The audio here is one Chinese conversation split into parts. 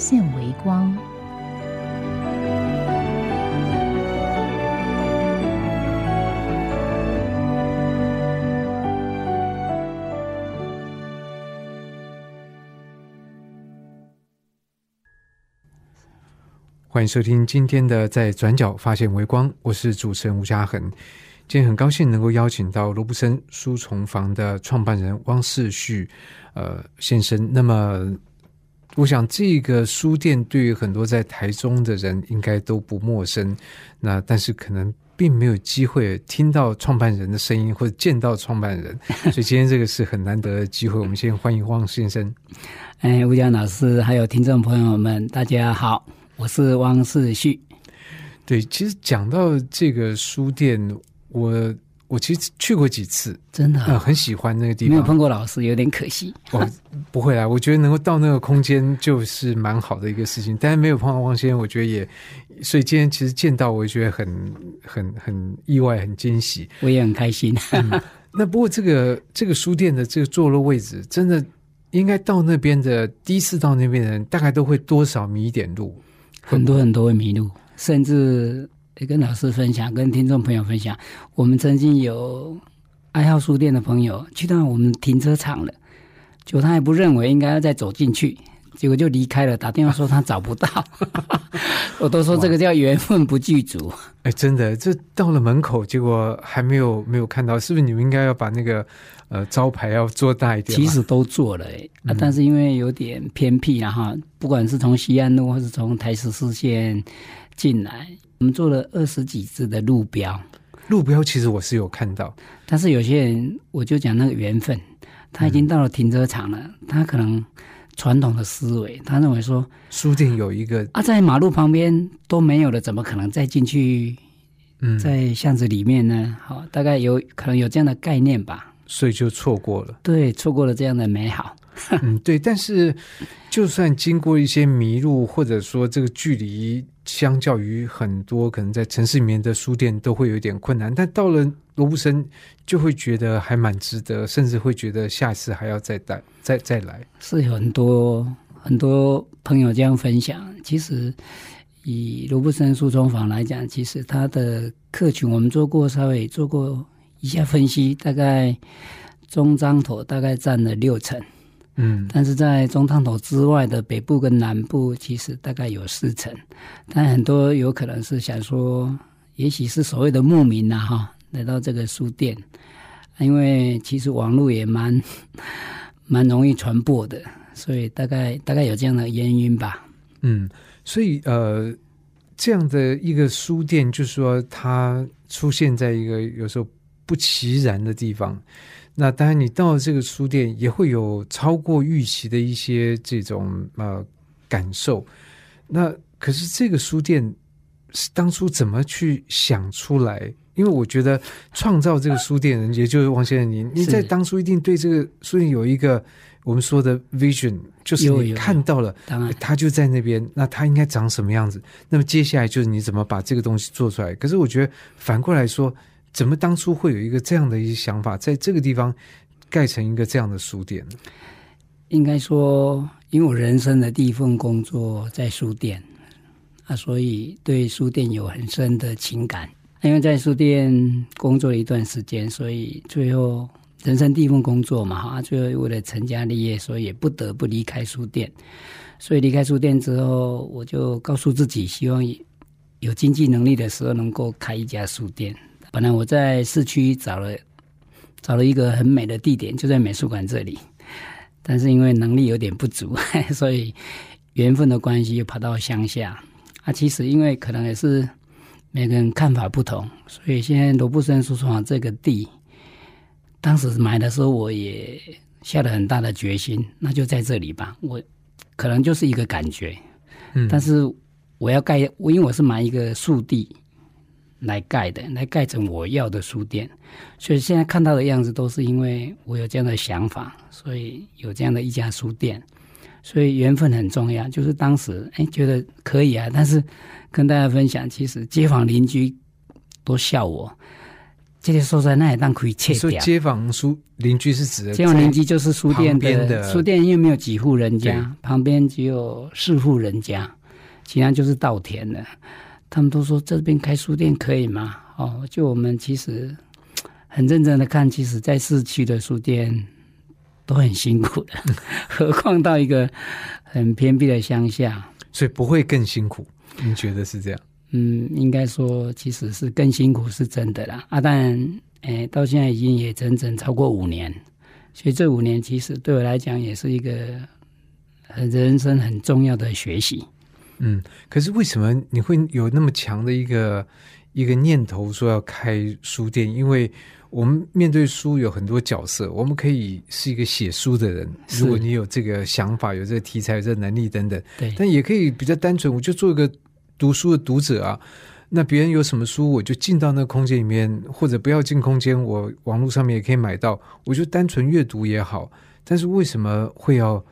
现微光。欢迎收听今天的《在转角发现微光》，我是主持人吴嘉恒。今天很高兴能够邀请到罗布森书虫房的创办人汪世旭呃先生。那么，我想这个书店对于很多在台中的人应该都不陌生。那但是可能并没有机会听到创办人的声音或者见到创办人，所以今天这个是很难得的机会。我们先欢迎汪先生。哎，吴江老师，还有听众朋友们，大家好。我是汪世旭。对，其实讲到这个书店，我我其实去过几次，真的、呃，很喜欢那个地方。没有碰过老师，有点可惜。哦，不会啦，我觉得能够到那个空间就是蛮好的一个事情。但是没有碰到汪先生，我觉得也，所以今天其实见到，我也觉得很很很意外，很惊喜。我也很开心。嗯、那不过这个这个书店的这个坐落位置，真的应该到那边的第一次到那边的人，大概都会多少迷一点路。很多很多会迷路，甚至也跟老师分享，跟听众朋友分享。我们曾经有爱好书店的朋友去到我们停车场了，结果他也不认为应该要再走进去，结果就离开了。打电话说他找不到，我都说这个叫缘分不具足。哎，真的，这到了门口，结果还没有没有看到，是不是你们应该要把那个呃招牌要做大一点？其实都做了、欸，哎、啊，但是因为有点偏僻然后不管是从西安路或是从台十四线进来，我们做了二十几支的路标。路标其实我是有看到，但是有些人我就讲那个缘分，他已经到了停车场了，嗯、他可能传统的思维，他认为说书店有一个啊，在马路旁边都没有了，怎么可能再进去？嗯，在巷子里面呢，好，大概有可能有这样的概念吧，所以就错过了，对，错过了这样的美好。嗯，对，但是就算经过一些迷路，或者说这个距离相较于很多可能在城市里面的书店都会有点困难，但到了罗布森就会觉得还蛮值得，甚至会觉得下次还要再带再再来。是有很多很多朋友这样分享。其实以罗布森书虫坊来讲，其实它的客群我们做过稍微做过一下分析，大概中章头大概占了六成。嗯，但是在中汤头之外的北部跟南部，其实大概有四成。但很多有可能是想说，也许是所谓的牧民呐，哈，来到这个书店，因为其实网络也蛮 蛮容易传播的，所以大概大概有这样的原因吧。嗯，所以呃，这样的一个书店，就是说它出现在一个有时候不其然的地方。那当然，你到这个书店也会有超过预期的一些这种呃感受。那可是这个书店是当初怎么去想出来？因为我觉得创造这个书店人，也就是王先生，你你在当初一定对这个书店有一个我们说的 vision，就是你看到了，当然它就在那边，那它应该长什么样子？那么接下来就是你怎么把这个东西做出来？可是我觉得反过来说。怎么当初会有一个这样的一些想法，在这个地方盖成一个这样的书店呢？应该说，因为我人生的第一份工作在书店啊，所以对书店有很深的情感。因为在书店工作了一段时间，所以最后人生第一份工作嘛，哈，最后为了成家立业，所以也不得不离开书店。所以离开书店之后，我就告诉自己，希望有经济能力的时候，能够开一家书店。本来我在市区找了找了一个很美的地点，就在美术馆这里，但是因为能力有点不足，所以缘分的关系又跑到乡下。啊，其实因为可能也是每个人看法不同，所以现在罗布森书虫坊这个地，当时买的时候我也下了很大的决心，那就在这里吧。我可能就是一个感觉，嗯，但是我要盖，我因为我是买一个树地来盖的，来盖成我要的书店，所以现在看到的样子都是因为我有这样的想法，所以有这样的一家书店。所以缘分很重要，就是当时哎觉得可以啊，但是跟大家分享，其实街坊邻居都笑我，这些说在那也当可以切掉。所以街坊书邻居是指的街坊邻居就是书店的书店，因为没有几户人家，旁边只有四户人家，其他就是稻田的。他们都说这边开书店可以吗？哦，就我们其实 很认真的看，其实在市区的书店都很辛苦的，何况到一个很偏僻的乡下。所以不会更辛苦。你觉得是这样？嗯，应该说其实是更辛苦，是真的啦。啊，但诶，到现在已经也整整超过五年，所以这五年其实对我来讲也是一个很人生很重要的学习。嗯，可是为什么你会有那么强的一个一个念头说要开书店？因为我们面对书有很多角色，我们可以是一个写书的人，如果你有这个想法、有这个题材、有这个能力等等，对，但也可以比较单纯，我就做一个读书的读者啊。那别人有什么书，我就进到那个空间里面，或者不要进空间，我网络上面也可以买到，我就单纯阅读也好。但是为什么会要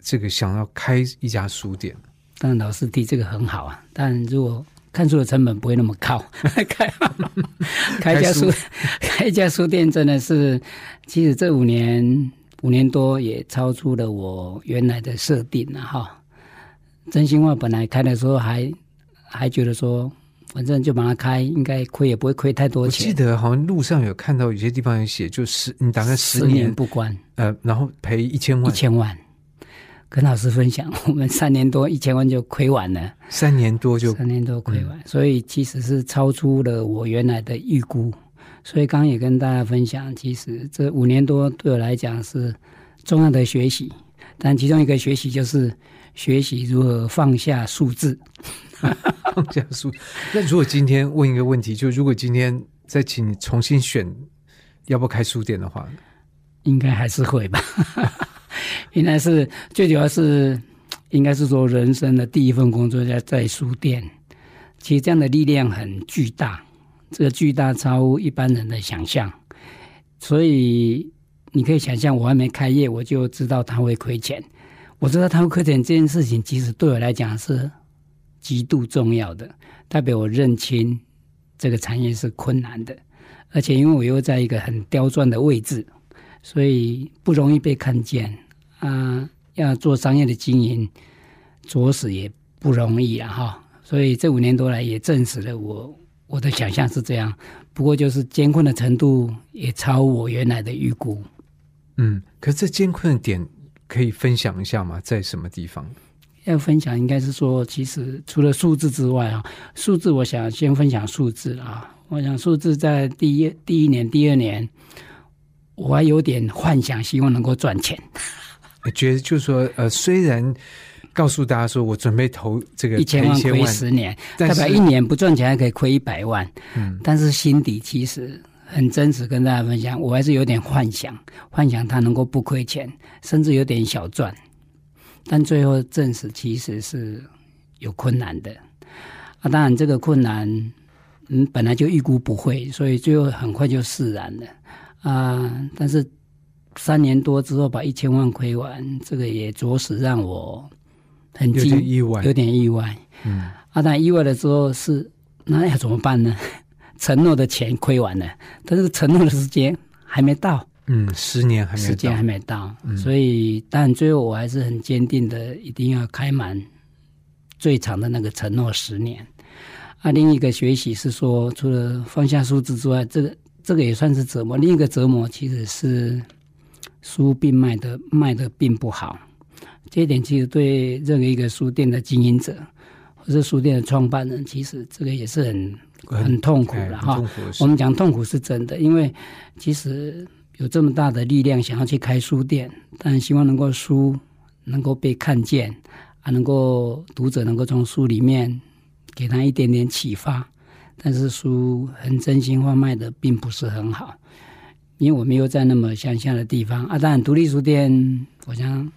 这个想要开一家书店？当然老师提这个很好啊，但如果看书的成本不会那么高，开 开一家书 开一家书店真的是，其实这五年五年多也超出了我原来的设定了哈。真心话，本来开的时候还还觉得说，反正就把它开，应该亏也不会亏太多钱我记，得好像路上有看到有些地方有写，就是你打算十十年，不关呃，然后赔一千万一万，千万。跟老师分享，我们三年多一千万就亏完了。三年多就三年多亏完，所以其实是超出了我原来的预估。所以刚刚也跟大家分享，其实这五年多对我来讲是重要的学习，但其中一个学习就是学习如何放下数字。放下数。那如果今天问一个问题，就如果今天再请你重新选要不要开书店的话，应该还是会吧，应该是最主要是，应该是说人生的第一份工作在在书店，其实这样的力量很巨大，这个巨大超乎一般人的想象，所以你可以想象，我还没开业，我就知道它会亏钱，我知道它会亏钱这件事情，其实对我来讲是极度重要的，代表我认清这个产业是困难的，而且因为我又在一个很刁钻的位置。所以不容易被看见啊。要做商业的经营，着实也不容易啊！哈，所以这五年多来也证实了我我的想象是这样。不过就是艰困的程度也超我原来的预估。嗯，可是这艰困的点可以分享一下吗？在什么地方？要分享应该是说，其实除了数字之外啊，数字我想先分享数字啊。我想数字在第一第一年、第二年。我还有点幻想，希望能够赚钱。我觉得就是说，呃，虽然告诉大家说我准备投这个一千万亏十年，代表一年不赚钱还可以亏一百万。嗯，但是心底其实很真实，跟大家分享，我还是有点幻想，幻想他能够不亏钱，甚至有点小赚。但最后证实其实是有困难的啊！当然这个困难，嗯，本来就预估不会，所以最后很快就释然了啊！但是三年多之后把一千万亏完，这个也着实让我很有惊点意外有。点意外。嗯，啊，但意外的时候是那要怎么办呢？承诺的钱亏完了，但是承诺的时间还没到，嗯，十年还没时间还没到，嗯所以但最后我还是很坚定的，一定要开满最长的那个承诺十年。啊，另一个学习是说，除了放下数字之外，这个这个也算是折磨。另一个折磨其实是书并卖的卖的并不好，这一点其实对任何一个书店的经营者或是书店的创办人，其实这个也是很很痛苦哎了哈。我们讲痛苦是真的，因为其实有这么大的力量想要去开书店，但希望能够书能够被看见啊，能够读者能够从书里面给他一点点启发。但是书很真心话卖的并不是很好，因为我没有在那么乡下的地方啊。当然，独立书店，我想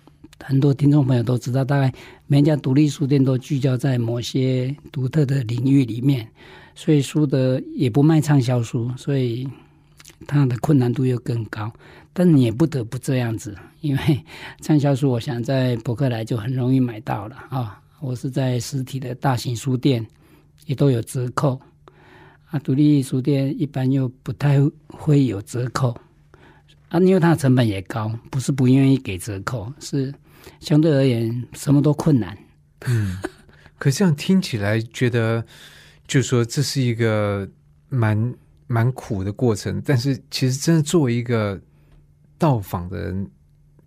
很多听众朋友都知道，大概每家独立书店都聚焦在某些独特的领域里面，所以书的也不卖畅销书，所以它的困难度又更高。但你也不得不这样子，因为畅销书，我想在博客来就很容易买到了啊。我是在实体的大型书店也都有折扣啊，独立书店一般又不太会有折扣啊，因为它的成本也高，不是不愿意给折扣，是相对而言什么都困难。嗯，可这样听起来觉得，就说这是一个蛮蛮苦的过程，但是其实真的作为一个到访的人。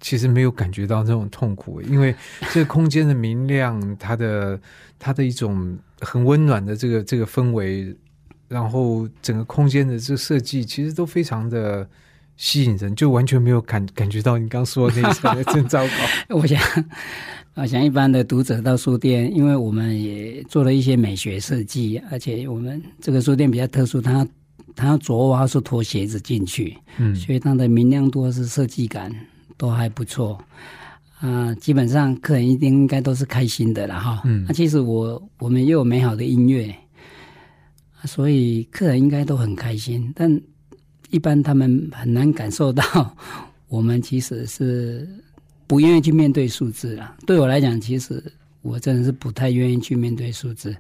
其实没有感觉到那种痛苦，因为这个空间的明亮，它的它的一种很温暖的这个这个氛围，然后整个空间的这个设计，其实都非常的吸引人，就完全没有感感觉到你刚说的那些真糟糕。我想，我想一般的读者到书店，因为我们也做了一些美学设计，而且我们这个书店比较特殊，它它要着袜是脱鞋子进去，嗯，所以它的明亮度是设计感。都还不错啊，基本上客人一定应该都是开心的了哈。嗯，那其实我我们又有美好的音乐，所以客人应该都很开心。但一般他们很难感受到 我们其实是不愿意去面对数字了。对我来讲，其实我真的是不太愿意去面对数字。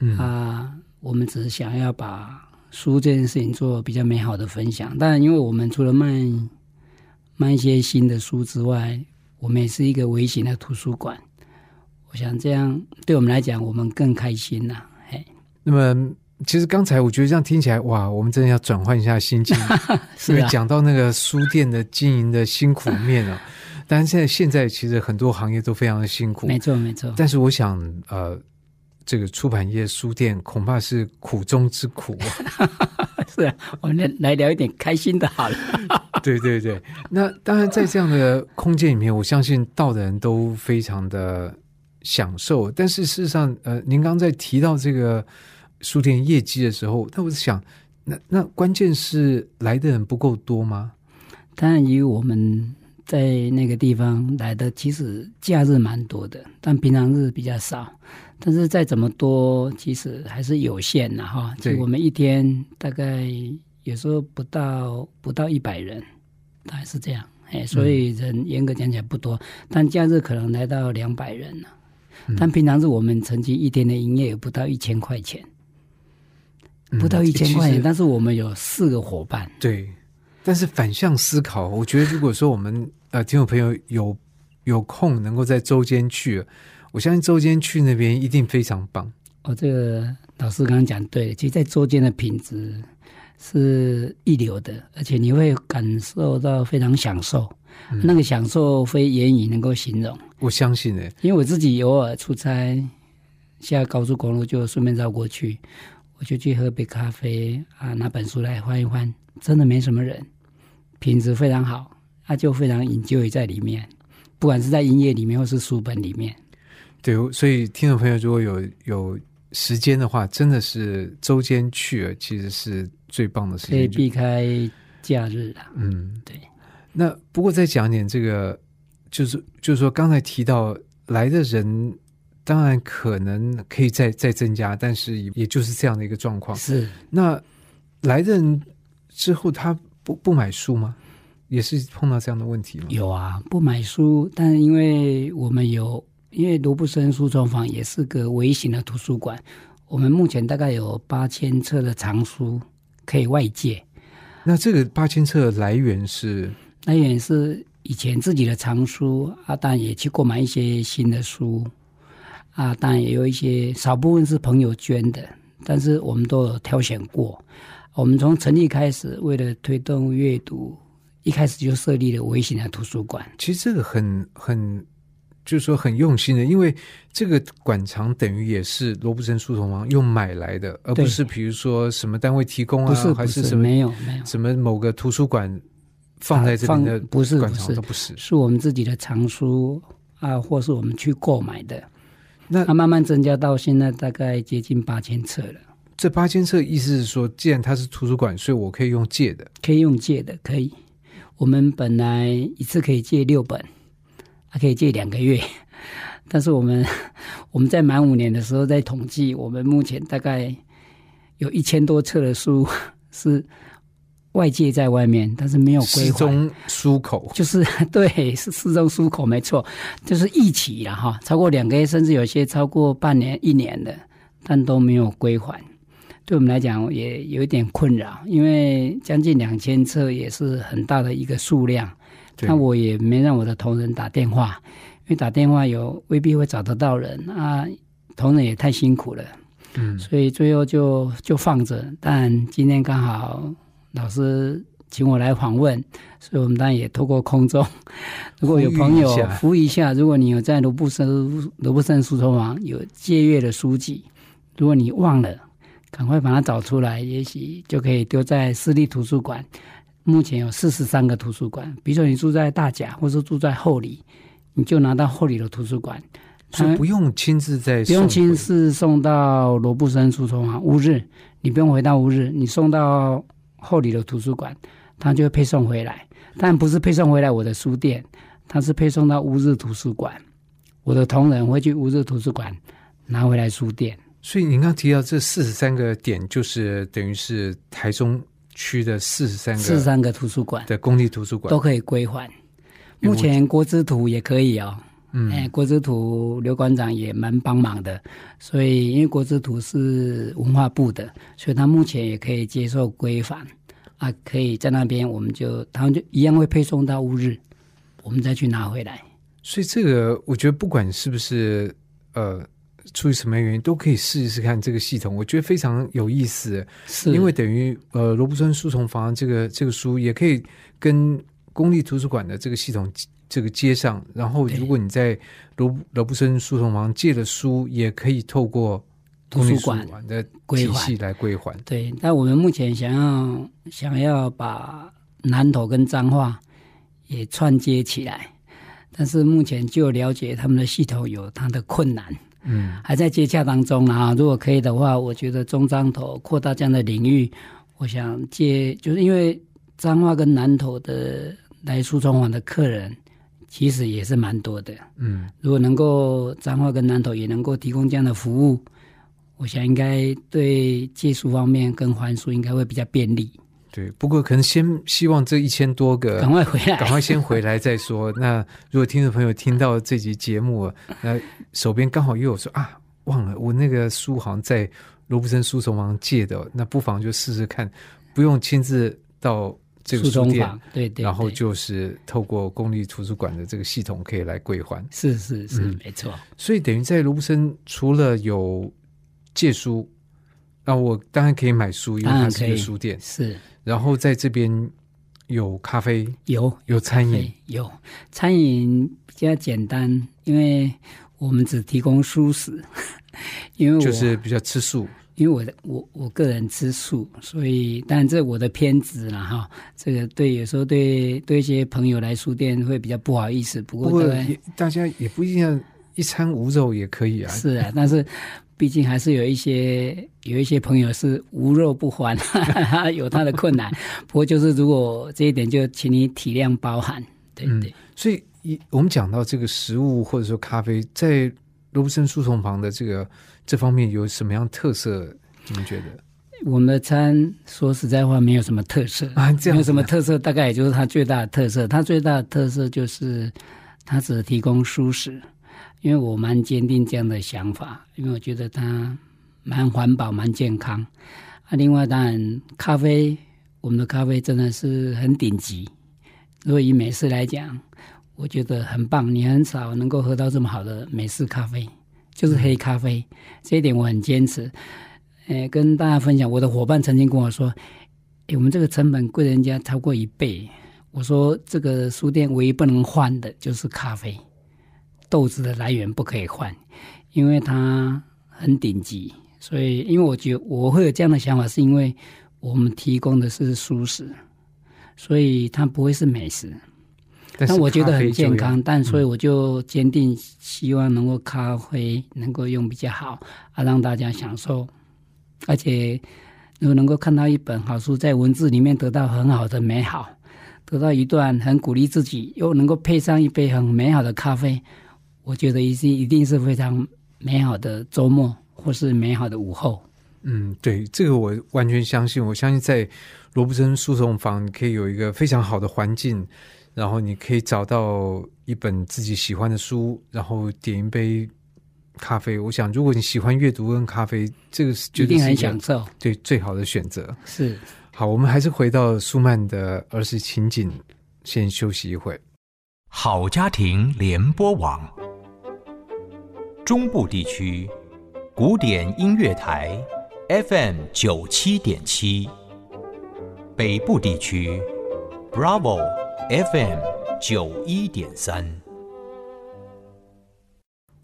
嗯啊，我们只是想要把书这件事情做比较美好的分享。当然，因为我们除了卖。卖一些新的书之外，我们也是一个微型的图书馆。我想这样对我们来讲，我们更开心呐。嘿，那么其实刚才我觉得这样听起来，哇，我们真的要转换一下心情，因为讲到那个书店的经营的辛苦面啊。但是现在现在其实很多行业都非常的辛苦，没错没错。但是我想，呃，这个出版业书店恐怕是苦中之苦。是啊，我们来聊一点开心的，好了。对对对，那当然在这样的空间里面，我相信到的人都非常的享受。但是事实上，呃，您刚在提到这个书店业绩的时候，那我是想，那那关键是来的人不够多吗？当然，以我们在那个地方来的，其实假日蛮多的，但平常日比较少。但是再怎么多，其实还是有限的哈。就我们一天大概。有时候不到不到一百人，大概是这样，哎，所以人严格讲起来不多，但假日可能来到两百人了。但平常是我们曾经一天的营业额不到一千块钱，不到一千块钱，但是我们有四个伙伴。对，但是反向思考，我觉得如果说我们呃听众朋友有有空能够在周间去，我相信周间去那边一定非常棒。哦，这个老师刚刚讲对，其实，在周间的品质。是一流的，而且你会感受到非常享受，那个享受非言语能够形容。我相信诶，因为我自己偶尔出差，下高速公路就顺便绕过去，我就去喝杯咖啡啊，拿本书来翻一翻，真的没什么人，品质非常好，他就非常引咎在里面，不管是在音乐里面或是书本里面。对，所以听众朋友如果有有时间的话，真的是周间去，其实是。最棒的事情，可以避开假日啊。嗯，对。那不过再讲点这个，就是就是说，刚才提到来的人，当然可能可以再再增加，但是也就是这样的一个状况。是。那来的人之后，他不不买书吗？也是碰到这样的问题吗？有啊，不买书，但是因为我们有，因为罗布森书装坊也是个微型的图书馆，我们目前大概有八千册的藏书。可以外借，那这个八千册来源是来源是以前自己的藏书啊，丹也去购买一些新的书啊，当然也有一些少部分是朋友捐的，但是我们都有挑选过。我们从成立开始，为了推动阅读，一开始就设立了微型的图书馆。其实这个很很。就是说很用心的，因为这个馆藏等于也是罗布森书童王用买来的，而不是比如说什么单位提供啊，还是什么没有没有什么某个图书馆放在这边的不是馆藏都不是，是我们自己的藏书啊，或是我们去购买的。那它慢慢增加到现在大概接近八千册了。这八千册意思是说，既然它是图书馆，所以我可以用借的，可以用借的，可以。我们本来一次可以借六本。还可以借两个月。但是我们 我们在满五年的时候，在统计，我们目前大概有一千多册的书 是外界在外面，但是没有归还。就是 对，是失踪出口，没错，就是一起了哈，超过两个月，甚至有些超过半年、一年的，但都没有归还。对我们来讲也有一点困扰，因为将近两千册也是很大的一个数量。那我也没让我的同仁打电话，因为打电话有未必会找得到人啊，同仁也太辛苦了，嗯，所以最后就就放着。但今天刚好老师请我来访问，所以我们当然也透过空中，如果有朋友呼吁一下如果你有在罗布森罗布森书虫网有借阅的书籍，如果你忘了，赶快把它找出来，也许就可以丢在私立图书馆。目前有四十三个图书馆，比如说你住在大甲，或是住在后里，你就拿到后里的图书馆，所以不用亲自在不用亲自送到罗布森书虫网乌日，你不用回到乌日，你送到后里的图书馆，它就会配送回来。但不是配送回来我的书店，它是配送到乌日图书馆。我的同仁会去乌日图书馆拿回来书店。所以您刚提到这四十三个点，就是等于是台中区的四十三个四十三个图书馆的公立图书馆都。可以归还。目前国之图也可以哦，嗯，哎，国之图刘馆长也蛮帮忙的，所以因为国之图是文化部的，所以他目前也可以接受归还啊，可以在那边我们就他们就一样会配送到乌日，我们再去拿回来。所以这个我觉得不管是不是呃出于什么原因，都可以试一试看这个系统，我觉得非常有意思。是因为等于呃罗布森书虫房这个这个书也可以跟公立图书馆的这个系统这个街上，然后如果你在罗罗布森书虫房借的书，也可以透过图书馆馆的体系来归还。对，但我们目前想要想要把南投跟彰化也串接起来，但是目前就了解他们的系统有它的困难。嗯，还在接洽当中啊。如果可以的话，我觉得中彰头扩大这样的领域，我想借就是因为彰化跟南投的来书中网的客人其实也是蛮多的。嗯，如果能够彰化跟南投也能够提供这样的服务，我想应该对借书方面跟还书应该会比较便利。对。不过可能先希望这一千多个赶快回来，赶快先回来再说。那如果听众朋友听到这集节目，那手边刚好又有说啊，忘了我那个书好像在罗布森书城王借的，那不妨就试试看，不用亲自到这个书书店，对对，然后就是透过公立图书馆的这个系统可以来归还。是是是、嗯。没错，所以等于在罗布森除了有借书，那我当然可以买书，因为它是一个书店。是。然后在这边有咖啡，有。有餐饮，，有。餐饮比较简单，因为我们只提供素食，因为我就是比较吃素。因为我的我我个人吃素，所以但这我的偏执了哈，这个对有时候对对一些朋友来书店会比较不好意思，不不过过大家也不一定要一餐无肉也可以啊。是啊，但是毕竟还是有一些有一些朋友是无肉不欢，有他的困难。不过就是如果这一点，就请你体谅包涵，对嗯对。所以一我们讲到这个食物或者说咖啡，在罗布森书虫旁的这个这方面有什么样特色？你们觉得我们的餐说实在话没有什么特色，啊？这样没有什么特色，大概也就是它最大的特色。它最大的特色就是它只提供舒适，因为我蛮坚定这样的想法，因为我觉得它蛮环保、蛮健康。啊，另外当然咖啡，我们的咖啡真的是很顶级。如果以美式来讲，我觉得很棒，你很少能够喝到这么好的美式咖啡，就是黑咖啡，这一点我很坚持。呃，跟大家分享，我的伙伴曾经跟我说：“诶，我们这个成本贵人家超过一倍。”我说：“这个书店唯一不能换的就是咖啡，豆子的来源不可以换，因为它很顶级。所以，因为我觉得我会有这样的想法，是因为我们提供的是素食，所以它不会是美食。但我觉得很健康，但所以我就坚定希望能够咖啡能够用比较好啊，让大家享受。而且如果能够看到一本好书，在文字里面得到很好的美好，得到一段很鼓励自己，又能够配上一杯很美好的咖啡，我觉得一定一定是非常美好的周末，或是美好的午后。嗯，对，这个我完全相信。我相信在罗布森书送坊，你可以有一个非常好的环境，然后你可以找到一本自己喜欢的书，然后点一杯咖啡。我想，如果你喜欢阅读跟咖啡，这个是绝一定很对是一个享受。对最好的选择。是，好，我们还是回到舒曼的儿时情景，先休息一会。好家庭联播网，中部地区古典音乐台 FM 九七点七，北部地区 Bravo FM 九一点三。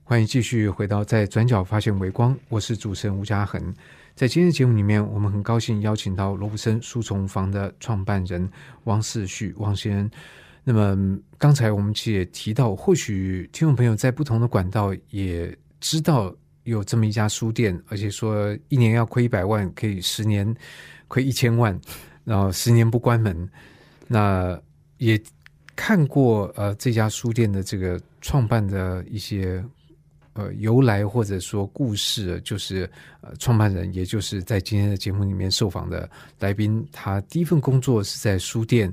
欢迎继续回到在转角发现微光，我是主持人吴嘉恒。在今天的节目里面，我们很高兴邀请到罗布森书虫房的创办人汪世旭汪先生。那么刚才我们其实也提到，或许听众朋友在不同的管道也知道有这么一家书店，而且说一年要亏一百万，可以十年亏一千万，然后十年不关门。那也看过呃这家书店的这个创办的一些呃由来或者说故事，就是呃创办人，也就是在今天的节目里面受访的来宾，他第一份工作是在书店。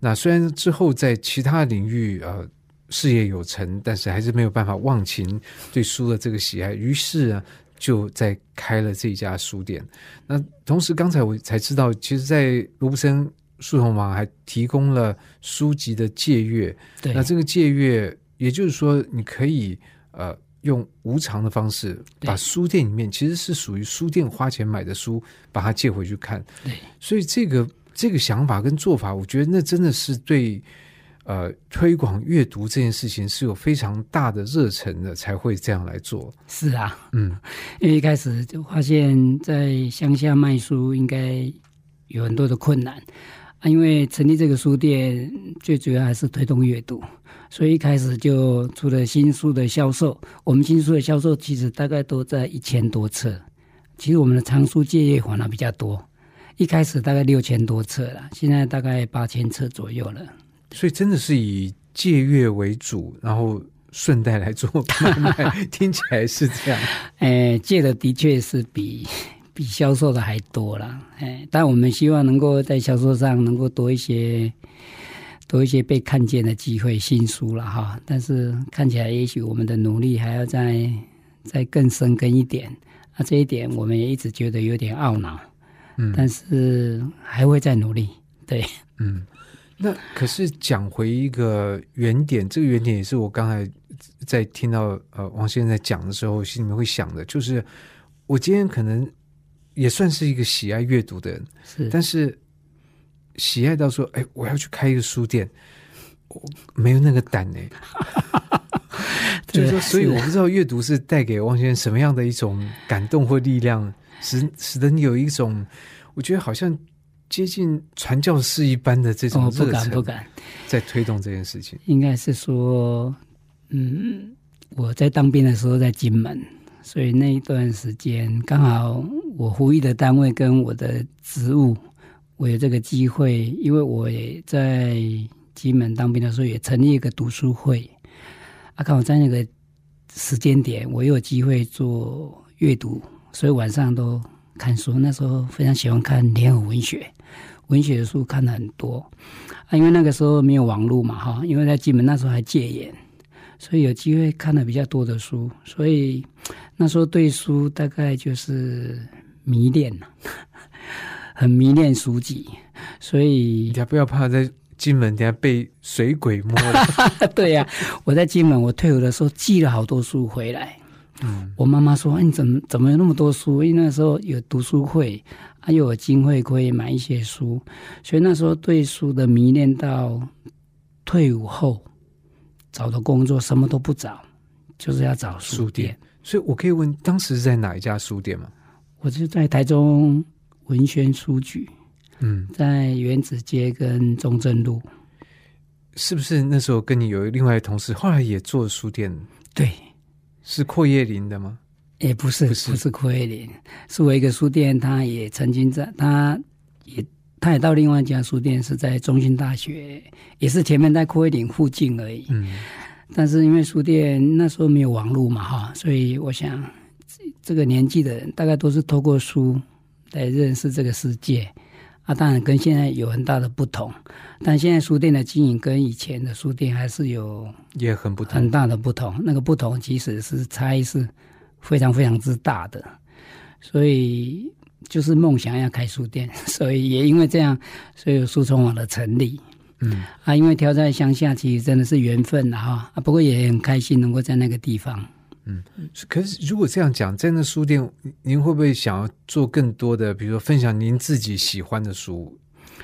那虽然之后在其他领域呃事业有成，但是还是没有办法忘情对书的这个喜爱，于是呢就在开了这家书店。那同时刚才我才知道，其实，在罗布森书童王还提供了书籍的借阅。对，那这个借阅，也就是说，你可以呃用无偿的方式，把书店里面其实是属于书店花钱买的书，把它借回去看。对，所以这个这个想法跟做法，我觉得那真的是对呃推广阅读这件事情是有非常大的热忱的，才会这样来做。是啊，嗯，因为一开始就发现，在乡下卖书应该有很多的困难啊。因为成立这个书店，最主要还是推动阅读，所以一开始就除了新书的销售，我们新书的销售其实大概都在一千多册。其实我们的藏书借阅反而比较多，一开始大概六千多册了，现在大概八千册左右了。所以真的是以借阅为主，然后顺带来做 买卖，听起来是这样。哎，借的的确是比比销售的还多了。哎，但我们希望能够在销售上能够多一些多一些被看见的机会，新书了哈。但是看起来，也许我们的努力还要再再更深耕一点。啊，这一点我们也一直觉得有点懊恼，嗯，但是还会再努力。对，嗯，那可是讲回一个原点，这个原点也是我刚才在听到呃王先生在讲的时候，心里面会想的，就是我今天可能也算是一个喜爱阅读的人，是，但是喜爱到说，哎，我要去开一个书店，我没有那个胆 呢。就是说，所以我不知道阅读是带给汪先生什么样的一种感动或力量，使使得你有一种，我觉得好像接近传教士一般的这种热忱，敢不敢。在推动这件事情。应该是说，嗯，我在当兵的时候在金门，所以那一段时间刚好我服役的单位跟我的职务，我有这个机会，因为我也在金门当兵的时候也成立一个读书会，啊，刚好在那个时间点，我有机会做阅读，所以晚上都看书。那时候非常喜欢看联合文学，文学的书看的很多。啊，因为那个时候没有网络嘛，哈，因为在金门那时候还戒严，所以有机会看了比较多的书，所以那时候对书大概就是迷恋了，很迷恋书籍，所以你家不要怕在金门，等下被水鬼摸了。对呀、我在金门，我退伍的时候寄了好多书回来。嗯，我妈妈说：“哎，你怎么怎么有那么多书？因为那时候有读书会，啊，又有经费可以买一些书，所以那时候对书的迷恋到退伍后找的工作什么都不找，就是要找书书店。所以我可以问，当时是在哪一家书店吗？我就在台中文宣书局，嗯，在原子街跟中正路。是不是那时候跟你有另外的同事，后来也做书店，对，是阔叶林的吗？也不是不是阔叶林，是我一个书店，他也曾经在，他也他也到另外一家书店，是在中心大学，也是前面在阔叶林附近而已。嗯但是因为书店那时候没有网络嘛，哈，所以我想这这个年纪的人大概都是透过书来认识这个世界啊。当然跟现在有很大的不同，但现在书店的经营跟以前的书店还是有也很不同很。大的不同。那个不同其实是差异是非常非常之大的，所以就是梦想要开书店，所以也因为这样，所以有书虫网的成立。嗯，啊，因为挑在乡下，其实真的是缘分啦哈。啊，不过也很开心能够在那个地方。可是如果这样讲，在那书店，您您会不会想要做更多的，比如说分享您自己喜欢的书，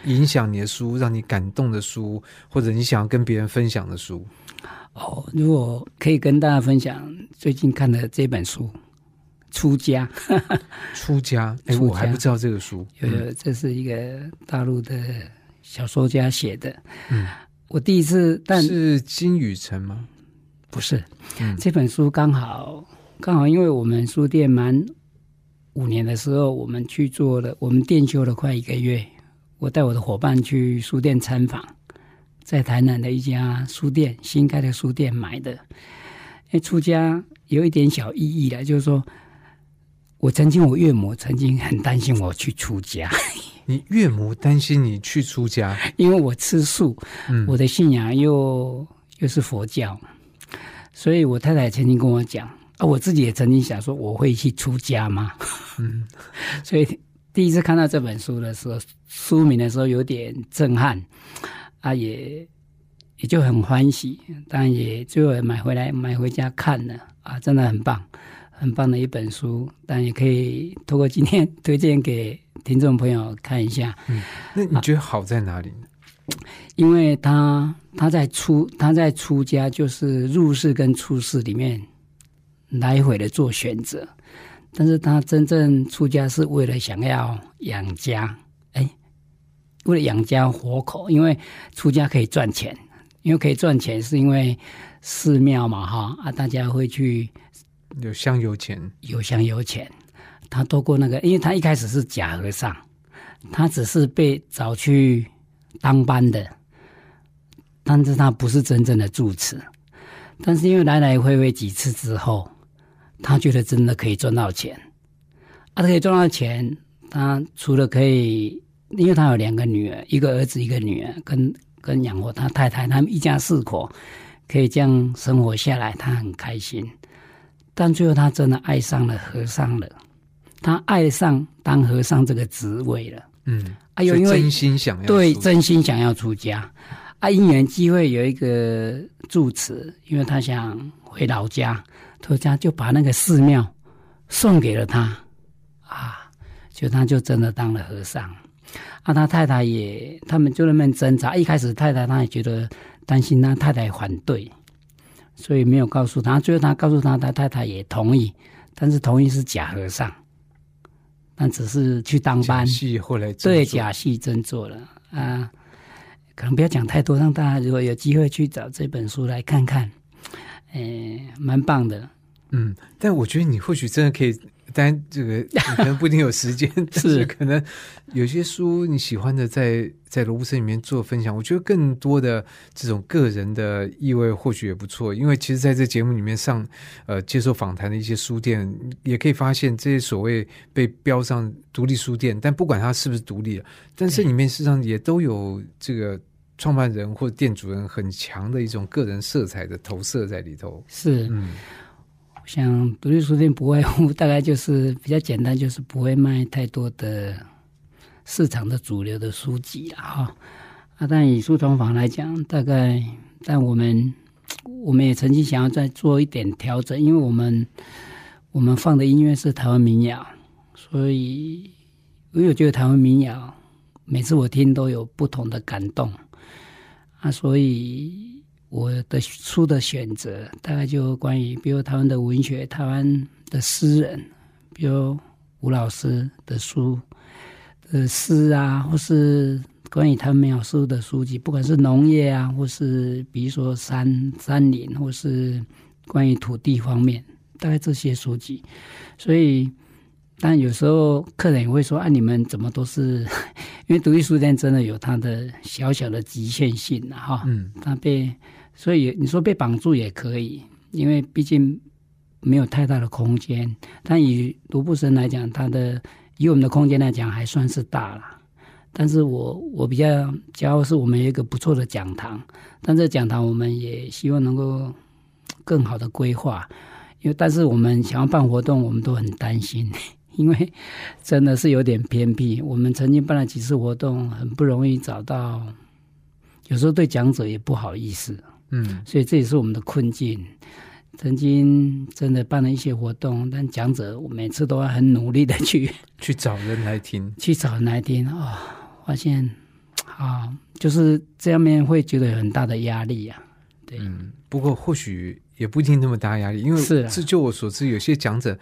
影响你的书，让你感动的书，或者你想要跟别人分享的书？哦，如果可以跟大家分享最近看的这本书《出家》，出家，哎，出家我还不知道这个书。有有，这是一个大陆的小说家写的。嗯，我第一次，但是金宇澄吗？不是，嗯。这本书刚好刚好，因为我们书店满五年的时候，我们去做了，我们店休了快一个月，我带我的伙伴去书店参访，在台南的一家书店新开的书店买的。哎，出家有一点小意义了，就是说我曾经我岳母曾经很担心我去出家，你岳母担心你去出家，因为我吃素，嗯，我的信仰又又是佛教，所以我太太曾经跟我讲啊，我自己也曾经想说我会去出家吗？嗯，所以第一次看到这本书的时候，书名的时候有点震撼啊，也也就很欢喜，当然也最后也买回来买回家看了啊，真的很棒，很棒的一本书，但也可以通过今天推荐给听众朋友看一下。那你觉得好在哪里？因为他他在出他在出家，就是入世跟出世里面来回的做选择，但是他真正出家是为了想要养家，哎，为了养家活口，因为出家可以赚钱，因为可以赚钱是因为寺庙嘛哈啊，大家会去有香油钱，有香有钱。他透过那个，因为他一开始是假和尚，他只是被找去当班的，但是他不是真正的住持。但是因为来来回回几次之后，他觉得真的可以赚到钱。啊，他可以赚到钱，他除了可以，因为他有两个女儿，一个儿子，一个女儿，跟跟养活他太太，他们一家四口可以这样生活下来，他很开心。但最后他真的爱上了和尚了。他爱上当和尚这个职位了。嗯，哎呦，因为就真心想要对真心想要出家，啊，因缘机会有一个住持，因为他想回老家，回家就把那个寺庙送给了他，啊，就他就真的当了和尚。啊，他太太也，他们就那么挣扎。一开始太太他也觉得担心他太太反对，所以没有告诉他。最后他告诉他，他太太也同意，但是同意是假和尚，但只是去当假班。戏后来做对假戏真做了啊！可能不要讲太多，让大家如果有机会去找这本书来看看，诶，蛮棒的。嗯，但我觉得你或许真的可以，当然这个你 可能不一定有时间，但是可能有些书你喜欢的在在罗布森里面做分享，我觉得更多的这种个人的意味或许也不错，因为其实在这节目里面上呃接受访谈的一些书店，也可以发现这些所谓被标上独立书店，但不管它是不是独立的，但是里面事实上也都有这个。创办人或者店主人很强的一种个人色彩的投射在里头，是，嗯像独立书店不外乎大概就是比较简单，就是不会卖太多的市场的主流的书籍了哈。啊，但以书虫坊来讲，大概但我们 我们也曾经想要再做一点调整，因为我们我们放的音乐是台湾民谣，所以因为我觉得台湾民谣每次我听都有不同的感动啊，所以我的书的选择大概就关于，比如台湾的文学、台湾的诗人，比如吴老师的书的诗啊，或是关于他们描述的书籍，不管是农业啊，或是比如说山山林，或是关于土地方面，大概这些书籍。所以，但有时候客人也会说：“啊，你们怎么都是 因为独立书店真的有它的小小的局限性了哈。嗯它被所以你说被绑住也可以，因为毕竟没有太大的空间。但以卢布森来讲，它的以我们的空间来讲还算是大了。但是我我比较骄傲是我们有一个不错的讲堂，但这讲堂我们也希望能够更好的规划，因为但是我们想要办活动，我们都很担心，因为真的是有点偏僻。我们曾经办了几次活动，很不容易找到，有时候对讲者也不好意思，嗯所以这也是我们的困境。曾经真的办了一些活动，但讲者我每次都要很努力的去 去找人来听。去找人来听啊、发现啊，就是这样面会觉得有很大的压力啊。对，嗯，不过或许也不一定那么大压力，因为是啊这就我所知，有些讲者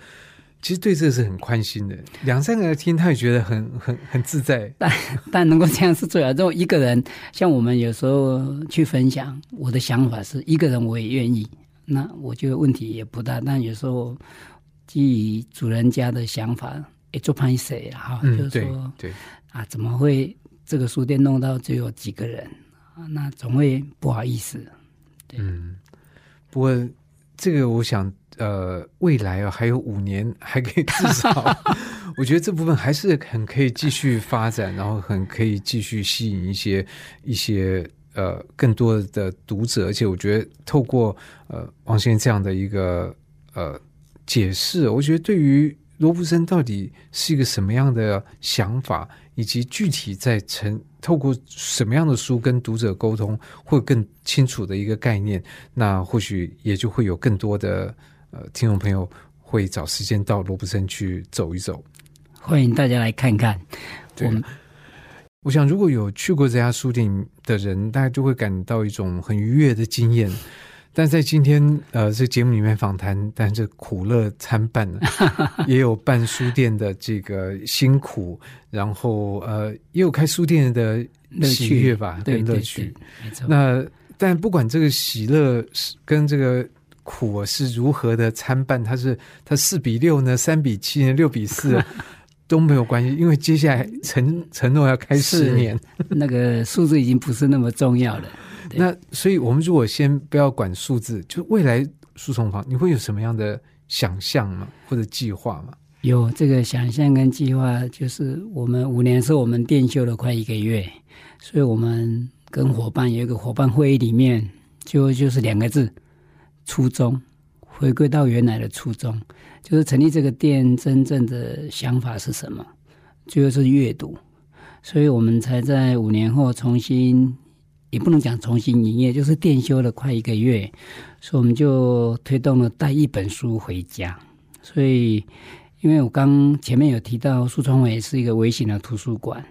其实对这个是很宽心的，两三个人听，他也觉得很很很自在。但但能够这样是最好。如果一个人，像我们有时候去分享，我的想法是一个人我也愿意，那我觉得问题也不大。但有时候基于主人家的想法，也做拍谁啊？哈，嗯，就是对说对，啊，怎么会这个书店弄到只有几个人啊？那总会不好意思。嗯。不过这个，我想，呃，未来啊，还有五年，还可以至少，我觉得这部分还是很可以继续发展，然后很可以继续吸引一些一些呃更多的读者，而且我觉得透过呃王先生这样的一个呃解释，我觉得对于罗布森到底是一个什么样的想法，以及具体在成透过什么样的书跟读者沟通，会更清楚的一个概念，那或许也就会有更多的呃听众朋友会找时间到罗布森去走一走。欢迎大家来看看。对我们我想，如果有去过这家书店的人，大家就会感到一种很愉悦的经验。但在今天呃这节目里面访谈，但是苦乐参半呢，也有办书店的这个辛苦，然后呃也有开书店的喜悦吧，对对跟乐趣。那但不管这个喜乐是跟这个苦啊是如何的参半，它是它四比六呢，三比七呢，六比四 都没有关系，因为接下来承承诺要开十年。那个数字已经不是那么重要了。那所以我们如果先不要管数字，就未来书虫房你会有什么样的想象吗？或者计划吗？有这个想象跟计划，就是我们五年是我们店休了快一个月，所以我们跟伙伴有一个伙伴会议里面，就就是两个字：初衷，回归到原来的初衷，就是成立这个店真正的想法是什么，就是阅读，所以我们才在五年后重新。也不能讲重新营业，就是店休了快一个月，所以我们就推动了带一本书回家。所以，因为我刚前面有提到，书窗尾是一个微型的图书馆，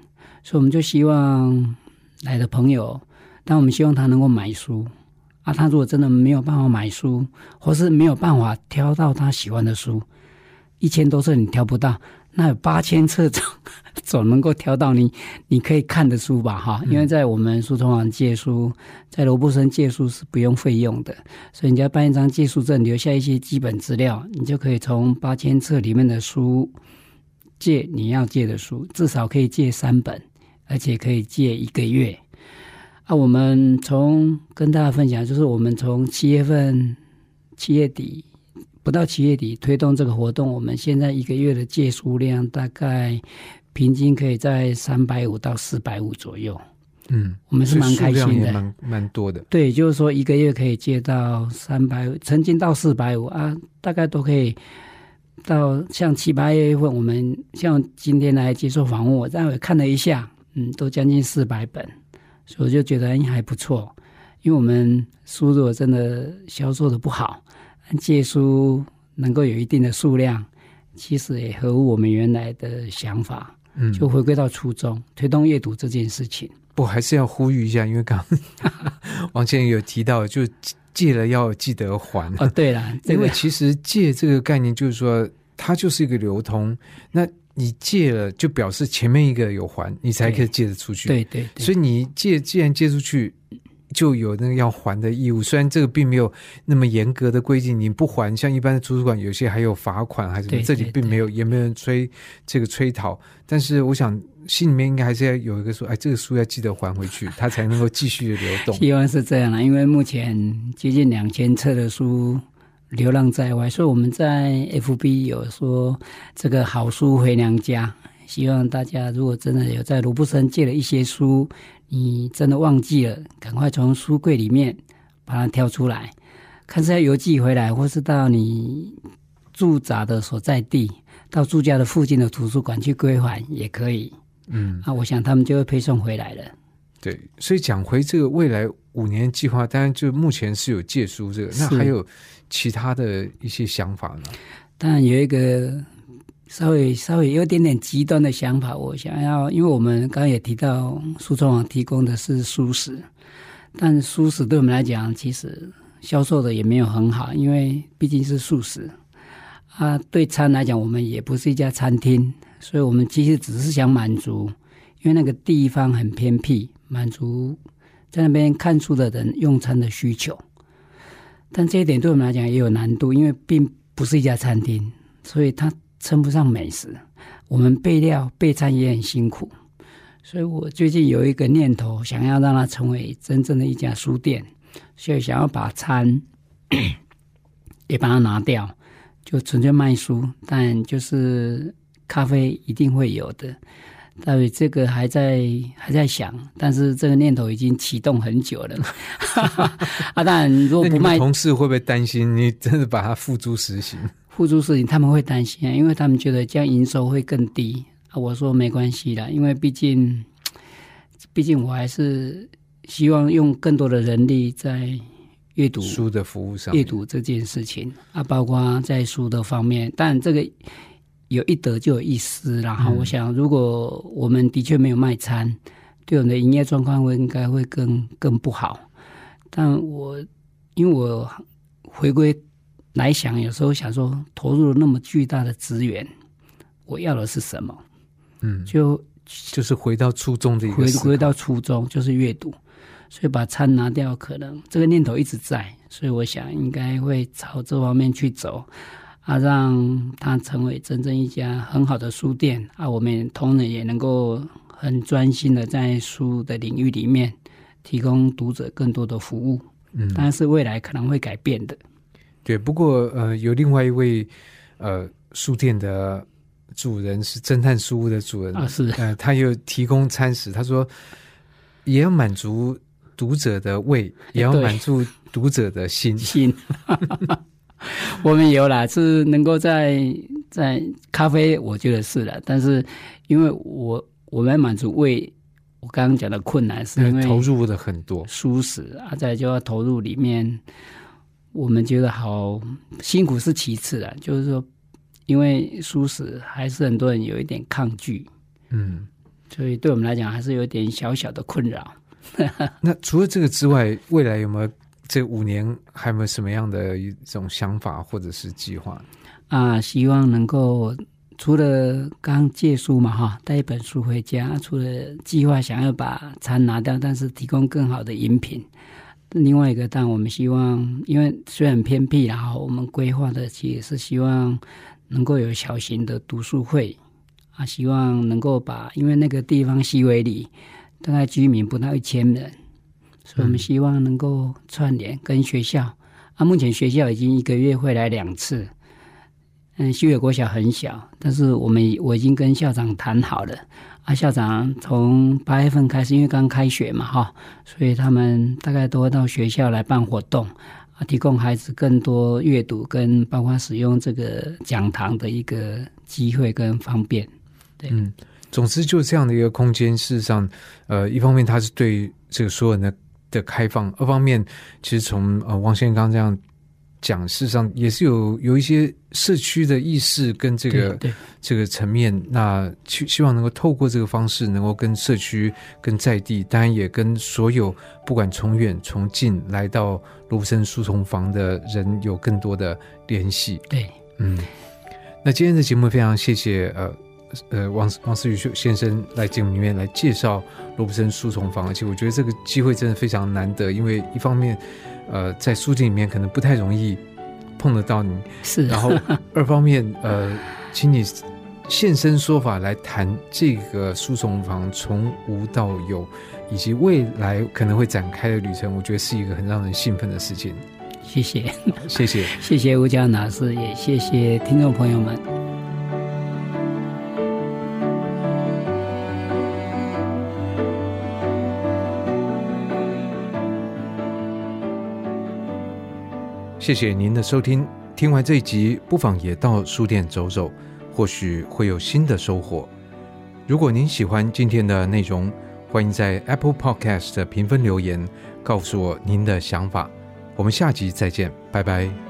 所以我们就希望来的朋友，但我们希望他能够买书啊。他如果真的没有办法买书，或是没有办法挑到他喜欢的书，一千多册你挑不到，那有八千册总总能够挑到你你可以看的书吧？哈，因为在我们书虫网借书，在罗布森借书是不用费用的，所以你只要办一张借书证，留下一些基本资料，你就可以从八千册里面的书借你要借的书，至少可以借三本，而且可以借一个月。啊，我们从跟大家分享，就是我们从七月份七月底不到七月底推动这个活动，我们现在一个月的借书量大概平均可以在三百五到四百五左右，嗯，我们是蛮开心的。蛮蛮多的。对，就是说一个月可以借到三百，曾经到四百五啊，大概都可以到像七八月份，我们像今天来接受访问，我待会看了一下，嗯，都将近四百本，所以我就觉得哎还不错。因为我们书如果真的销售的不好，借书能够有一定的数量，其实也合乎我们原来的想法，嗯，就回归到初衷，推动阅读这件事情。不还是要呼吁一下，因为刚 王先生有提到，就借了要记得还。哦，对了，这个因为其实借这个概念就是说，它就是一个流通。那你借了，就表示前面一个有还，你才可以借得出去。对对对，所以你借，既然借出去，就有那个要还的义务。虽然这个并没有那么严格的规定，你不还，像一般的图书馆有些还有罚款还是什么，这里并没有，也没有人催这个催讨。但是我想心里面应该还是要有一个说，哎，这个书要记得还回去，它才能够继续的流动。希望是这样了，因为目前接近两千册的书流浪在外，所以我们在 FB 有说这个好书回娘家。希望大家如果真的有在卢布森借了一些书，你真的忘记了，赶快从书柜里面把它挑出来，看是要邮寄回来，或是到你驻扎的所在地，到住家的附近的图书馆去归还也可以。嗯，啊，我想他们就会配送回来了。对，所以讲回这个未来五年计划，当然就目前是有借书这个，那是还有其他的一些想法呢？当然有一个稍微稍微有点点极端的想法，我想要，因为我们刚刚也提到，书中网提供的是素食，但素食对我们来讲，其实销售的也没有很好，因为毕竟是素食啊。对餐来讲，我们也不是一家餐厅，所以我们其实只是想满足，因为那个地方很偏僻，满足在那边看书的人用餐的需求。但这一点对我们来讲也有难度，因为并不是一家餐厅，所以它称不上美食。我们备料备餐也很辛苦，所以我最近有一个念头，想要让它成为真正的一家书店，所以想要把餐 也把它拿掉，就纯粹卖书，但就是咖啡一定会有的。但是这个还在还在想，但是这个念头已经启动很久了。啊，当然如果不卖同事会不会担心你真的把它付诸实行？付诸实行，他们会担心啊，因为他们觉得这样营收会更低啊。我说没关系啦，因为毕竟，毕竟我还是希望用更多的人力在阅读书的服务上面，阅读这件事情啊，包括在书的方面，但这个有一得就有一失。然后我想，如果我们的确没有卖餐，对我们的营业状况会应该会更更不好。但我因为我回归来想，有时候想说，投入了那么巨大的资源，我要的是什么？嗯，就就是回到初衷的回回到初衷，就是阅读。所以把餐拿掉，可能这个念头一直在，所以我想应该会朝这方面去走，啊，让它成为真正一家很好的书店啊。我们同仁也能够很专心的在书的领域里面提供读者更多的服务，嗯，但是未来可能会改变的。对。不过呃，有另外一位呃书店的主人是侦探书屋的主人啊是呃，他有提供餐食，他说也要满足读者的胃，也要对满足读者的心。心，我们有啦，是能够在在咖啡，我觉得是了，但是因为我我们满足胃，我刚刚讲的困难，是因为投入的很多，舒适啊，再就要投入里面，我们觉得好辛苦是其次啊，就是说，因为舒适还是很多人有一点抗拒，嗯。所以对我们来讲还是有一点小小的困扰。那除了这个之外，未来有没有这五年还有没有什么样的一种想法或者是计划？啊，希望能够除了刚借书嘛哈，带一本书回家，除了计划想要把餐拿掉，但是提供更好的饮品。另外一个，但我们希望，因为虽然偏僻，然后我们规划的其实是希望能够有小型的读书会啊，希望能够把，因为那个地方西围里大概居民不到一千人，所以我们希望能够串联跟学校。啊，目前学校已经一个月会来两次，嗯，西北国小很小，但是我们我已经跟校长谈好了。啊，校长从八月份开始，因为刚开学嘛，哈，所以他们大概都会到学校来办活动，啊，提供孩子更多阅读跟包括使用这个讲堂的一个机会跟方便。对嗯，总之就这样的一个空间，事实上，呃，一方面它是对这个所有人的的开放，二方面其实从呃王先生刚刚这样讲，事实上也是有有一些社区的意识跟这个这个层面，那希希望能够透过这个方式，能够跟社区、跟在地，当然也跟所有不管从远从近来到卢森书虫房的人有更多的联系。对，嗯，那今天的节目非常谢谢呃呃王王思宇先生来节目里面来介绍罗布森书虫房，而且我觉得这个机会真的非常难得，因为一方面，呃，在书店里面可能不太容易碰得到你，是，然后 二方面，呃，请你现身说法来谈这个书虫房从无到有，以及未来可能会展开的旅程，我觉得是一个很让人兴奋的事情。谢谢，谢谢，谢谢吴江老师，也谢谢听众朋友们。谢谢您的收听，听完这一集，不妨也到书店走走，或许会有新的收获。如果您喜欢今天的内容，欢迎在 Apple Podcast 评分留言，告诉我您的想法。我们下集再见，拜拜。